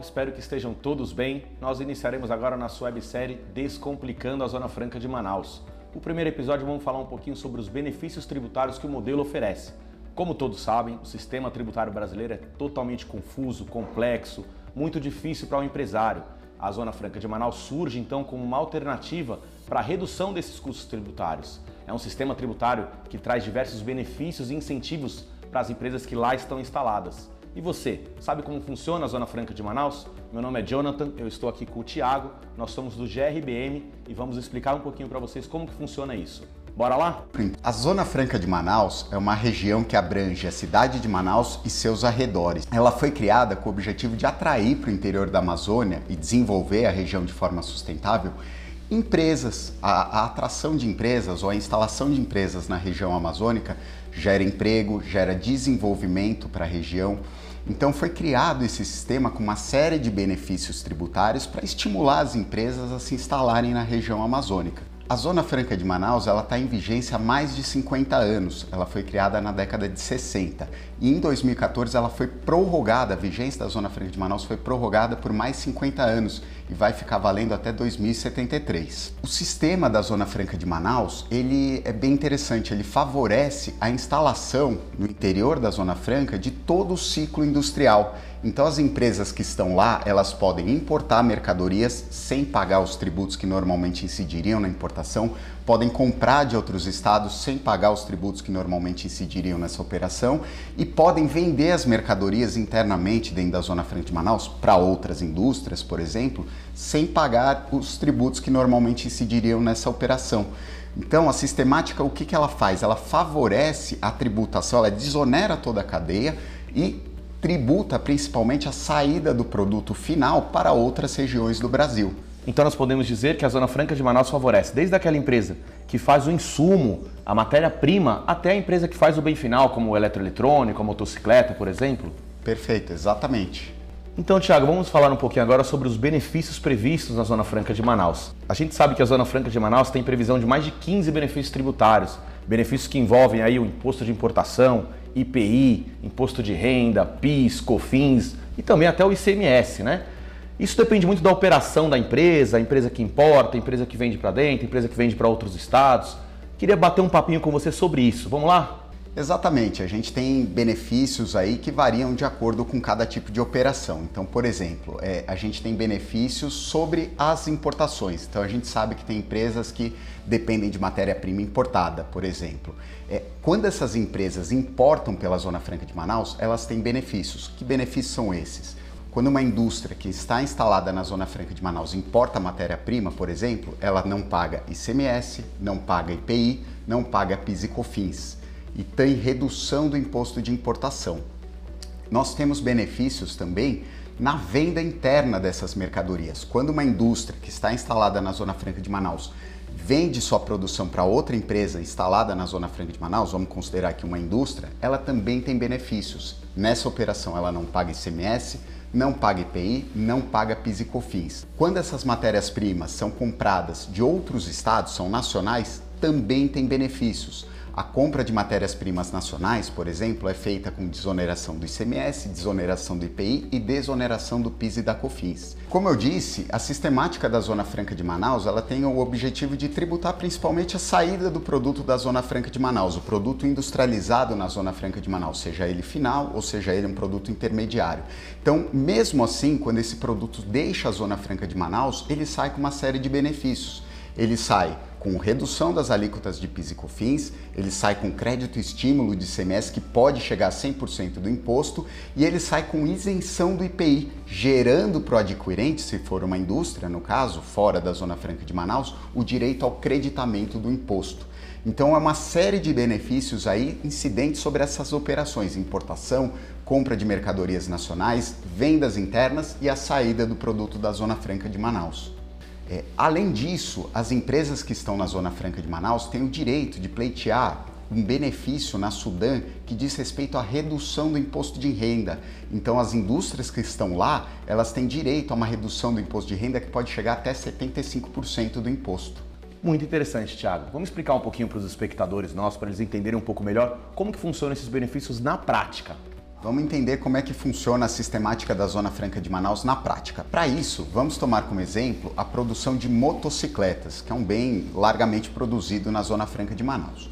espero que estejam todos bem. Nós iniciaremos agora nossa websérie Descomplicando a Zona Franca de Manaus. No primeiro episódio vamos falar um pouquinho sobre os benefícios tributários que o modelo oferece. Como todos sabem, o sistema tributário brasileiro é totalmente confuso, complexo, muito difícil para o um empresário. A Zona Franca de Manaus surge então como uma alternativa para a redução desses custos tributários. É um sistema tributário que traz diversos benefícios e incentivos para as empresas que lá estão instaladas. E você, sabe como funciona a Zona Franca de Manaus? Meu nome é Jonathan, eu estou aqui com o Thiago, nós somos do GRBM e vamos explicar um pouquinho para vocês como que funciona isso. Bora lá? A Zona Franca de Manaus é uma região que abrange a cidade de Manaus e seus arredores. Ela foi criada com o objetivo de atrair para o interior da Amazônia e desenvolver a região de forma sustentável empresas. A, a, atração de empresas ou a instalação de empresas na região amazônica gera emprego, gera desenvolvimento para a região. Então foi criado esse sistema com uma série de benefícios tributários para estimular as empresas a se instalarem na região amazônica. A Zona Franca de Manaus está em vigência há mais de 50 anos. Ela foi criada na década de 60 e em 2014 ela foi prorrogada. A vigência da Zona Franca de Manaus foi prorrogada por mais 50 anos e vai ficar valendo até 2073. O sistema da Zona Franca de Manaus ele é bem interessante. Ele favorece a instalação no interior da Zona Franca de todo o ciclo industrial. Então as empresas que estão lá, elas podem importar mercadorias sem pagar os tributos que normalmente incidiriam na importação, podem comprar de outros estados sem pagar os tributos que normalmente incidiriam nessa operação e podem vender as mercadorias internamente dentro da Zona Franca de Manaus para outras indústrias, por exemplo, sem pagar os tributos que normalmente incidiriam nessa operação. Então, a sistemática, o que, que ela faz? Ela favorece a tributação, ela desonera toda a cadeia e tributa principalmente a saída do produto final para outras regiões do Brasil. Então nós podemos dizer que a Zona Franca de Manaus favorece desde aquela empresa que faz o insumo, a matéria-prima, até a empresa que faz o bem final, como o eletroeletrônico, a motocicleta, por exemplo? Perfeito, exatamente. Então, Tiago, vamos falar um pouquinho agora sobre os benefícios previstos na Zona Franca de Manaus. A gente sabe que a Zona Franca de Manaus tem previsão de mais de 15 benefícios tributários, benefícios que envolvem aí o imposto de importação, IPI, imposto de renda, PIS, COFINS e também até o ICMS, né? Isso depende muito da operação da empresa, a empresa que importa, a empresa que vende para dentro, a empresa que vende para outros estados. Queria bater um papinho com você sobre isso. Vamos lá? Exatamente, a gente tem benefícios aí que variam de acordo com cada tipo de operação. Então, por exemplo, é, a gente tem benefícios sobre as importações. Então, a gente sabe que tem empresas que dependem de matéria-prima importada, por exemplo. É, quando essas empresas importam pela Zona Franca de Manaus, elas têm benefícios. Que benefícios são esses? Quando uma indústria que está instalada na Zona Franca de Manaus importa matéria-prima, por exemplo, ela não paga ICMS, não paga IPI, não paga PIS e COFINS e tem redução do imposto de importação. Nós temos benefícios também na venda interna dessas mercadorias. Quando uma indústria que está instalada na Zona Franca de Manaus vende sua produção para outra empresa instalada na Zona Franca de Manaus, vamos considerar que uma indústria, ela também tem benefícios. Nessa operação ela não paga ICMS, não paga IPI, não paga PIS e COFINS. Quando essas matérias-primas são compradas de outros estados, são nacionais, também tem benefícios. A compra de matérias-primas nacionais, por exemplo, é feita com desoneração do ICMS, desoneração do IPI e desoneração do PIS e da COFINS. Como eu disse, a sistemática da Zona Franca de Manaus ela tem o objetivo de tributar principalmente a saída do produto da Zona Franca de Manaus, o produto industrializado na Zona Franca de Manaus, seja ele final ou seja ele um produto intermediário. Então, mesmo assim, quando esse produto deixa a Zona Franca de Manaus, ele sai com uma série de benefícios. Ele sai com redução das alíquotas de PIS e COFINS, ele sai com crédito estímulo de CMS que pode chegar a 100% do imposto e ele sai com isenção do IPI, gerando para o adquirente, se for uma indústria, no caso, fora da Zona Franca de Manaus, o direito ao creditamento do imposto. Então é uma série de benefícios aí incidentes sobre essas operações, importação, compra de mercadorias nacionais, vendas internas e a saída do produto da Zona Franca de Manaus. É, além disso, as empresas que estão na Zona Franca de Manaus têm o direito de pleitear um benefício na Sudã que diz respeito à redução do imposto de renda. Então, as indústrias que estão lá, elas têm direito a uma redução do imposto de renda que pode chegar até 75% do imposto. Muito interessante, Thiago. Vamos explicar um pouquinho para os espectadores nossos, para eles entenderem um pouco melhor como que funcionam esses benefícios na prática. Vamos entender como é que funciona a sistemática da Zona Franca de Manaus na prática. Para isso, vamos tomar como exemplo a produção de motocicletas, que é um bem largamente produzido na Zona Franca de Manaus.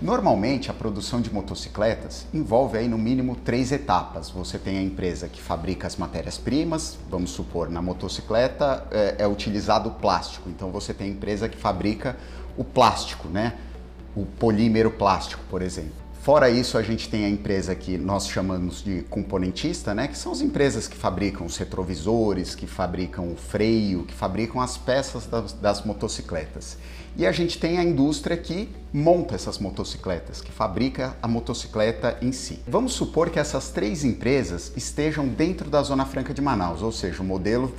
Normalmente, a produção de motocicletas envolve aí no mínimo três etapas. Você tem a empresa que fabrica as matérias-primas, vamos supor, na motocicleta é, é utilizado o plástico. Então você tem a empresa que fabrica o plástico, né? O polímero plástico, por exemplo. Fora isso, a gente tem a empresa que nós chamamos de componentista, né? que são as empresas que fabricam os retrovisores, que fabricam o freio, que fabricam as peças das, das motocicletas. E a gente tem a indústria que monta essas motocicletas, que fabrica a motocicleta em si. Vamos supor que essas três empresas estejam dentro da Zona Franca de Manaus, ou seja, o modelo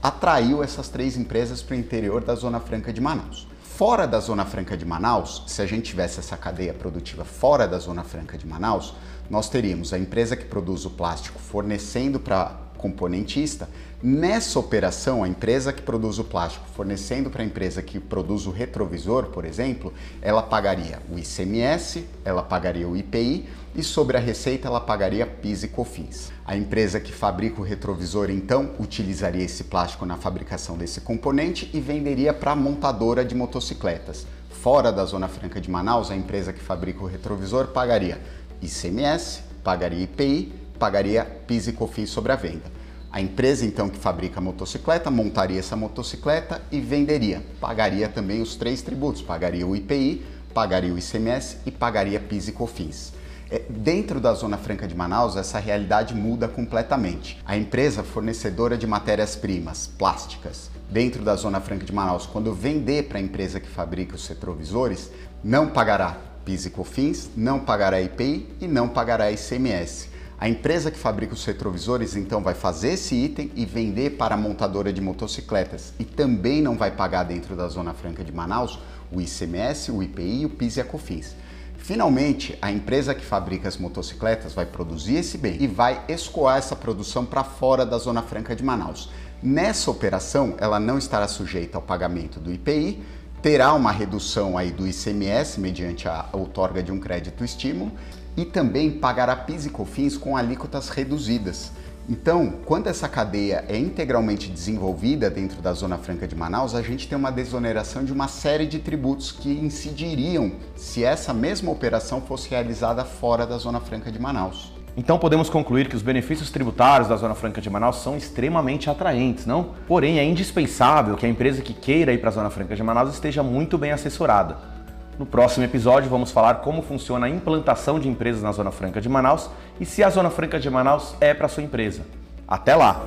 atraiu essas três empresas para o interior da Zona Franca de Manaus. Fora da Zona Franca de Manaus, se a gente tivesse essa cadeia produtiva fora da Zona Franca de Manaus, nós teríamos a empresa que produz o plástico fornecendo para componentista. Nessa operação, a empresa que produz o plástico fornecendo para a empresa que produz o retrovisor, por exemplo, ela pagaria o ICMS, ela pagaria o IPI e sobre a receita ela pagaria PIS e COFINS. A empresa que fabrica o retrovisor então utilizaria esse plástico na fabricação desse componente e venderia para a montadora de motocicletas. Fora da Zona Franca de Manaus, a empresa que fabrica o retrovisor pagaria ICMS, pagaria IPI, pagaria PIS e COFINS sobre a venda. A empresa então que fabrica a motocicleta montaria essa motocicleta e venderia. Pagaria também os três tributos, pagaria o IPI, pagaria o ICMS e pagaria PIS e COFINS. É, dentro da Zona Franca de Manaus, essa realidade muda completamente. A empresa fornecedora de matérias-primas plásticas dentro da Zona Franca de Manaus, quando vender para a empresa que fabrica os retrovisores, não pagará PIS e COFINS, não pagará IPI e não pagará ICMS. A empresa que fabrica os retrovisores então vai fazer esse item e vender para a montadora de motocicletas e também não vai pagar dentro da Zona Franca de Manaus o ICMS, o IPI, o PIS e a COFINS. Finalmente, a empresa que fabrica as motocicletas vai produzir esse bem e vai escoar essa produção para fora da Zona Franca de Manaus. Nessa operação, ela não estará sujeita ao pagamento do IPI, terá uma redução aí do ICMS mediante a outorga de um crédito estímulo e também pagará PIS e COFINS com alíquotas reduzidas. Então, quando essa cadeia é integralmente desenvolvida dentro da Zona Franca de Manaus, a gente tem uma desoneração de uma série de tributos que incidiriam se essa mesma operação fosse realizada fora da Zona Franca de Manaus. Então podemos concluir que os benefícios tributários da Zona Franca de Manaus são extremamente atraentes, não? Porém, é indispensável que a empresa que queira ir para a Zona Franca de Manaus esteja muito bem assessorada. No próximo episódio, vamos falar como funciona a implantação de empresas na Zona Franca de Manaus e se a Zona Franca de Manaus é para sua empresa. Até lá!